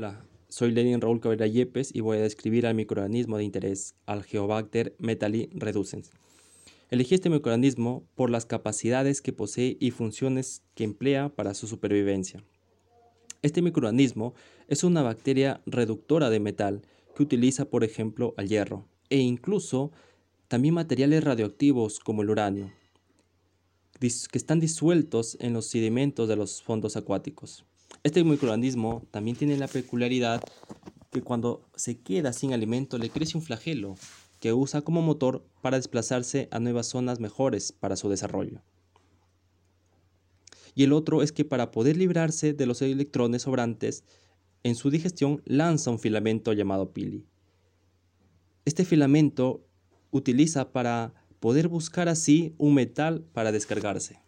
Hola, soy Lenin Raúl Cabrera Yepes y voy a describir al microorganismo de interés, al Geobacter metali reducens. Elegí este microorganismo por las capacidades que posee y funciones que emplea para su supervivencia. Este microorganismo es una bacteria reductora de metal que utiliza, por ejemplo, al hierro e incluso también materiales radioactivos como el uranio, que están disueltos en los sedimentos de los fondos acuáticos. Este microorganismo también tiene la peculiaridad que cuando se queda sin alimento le crece un flagelo que usa como motor para desplazarse a nuevas zonas mejores para su desarrollo. Y el otro es que para poder librarse de los electrones sobrantes, en su digestión lanza un filamento llamado pili. Este filamento utiliza para poder buscar así un metal para descargarse.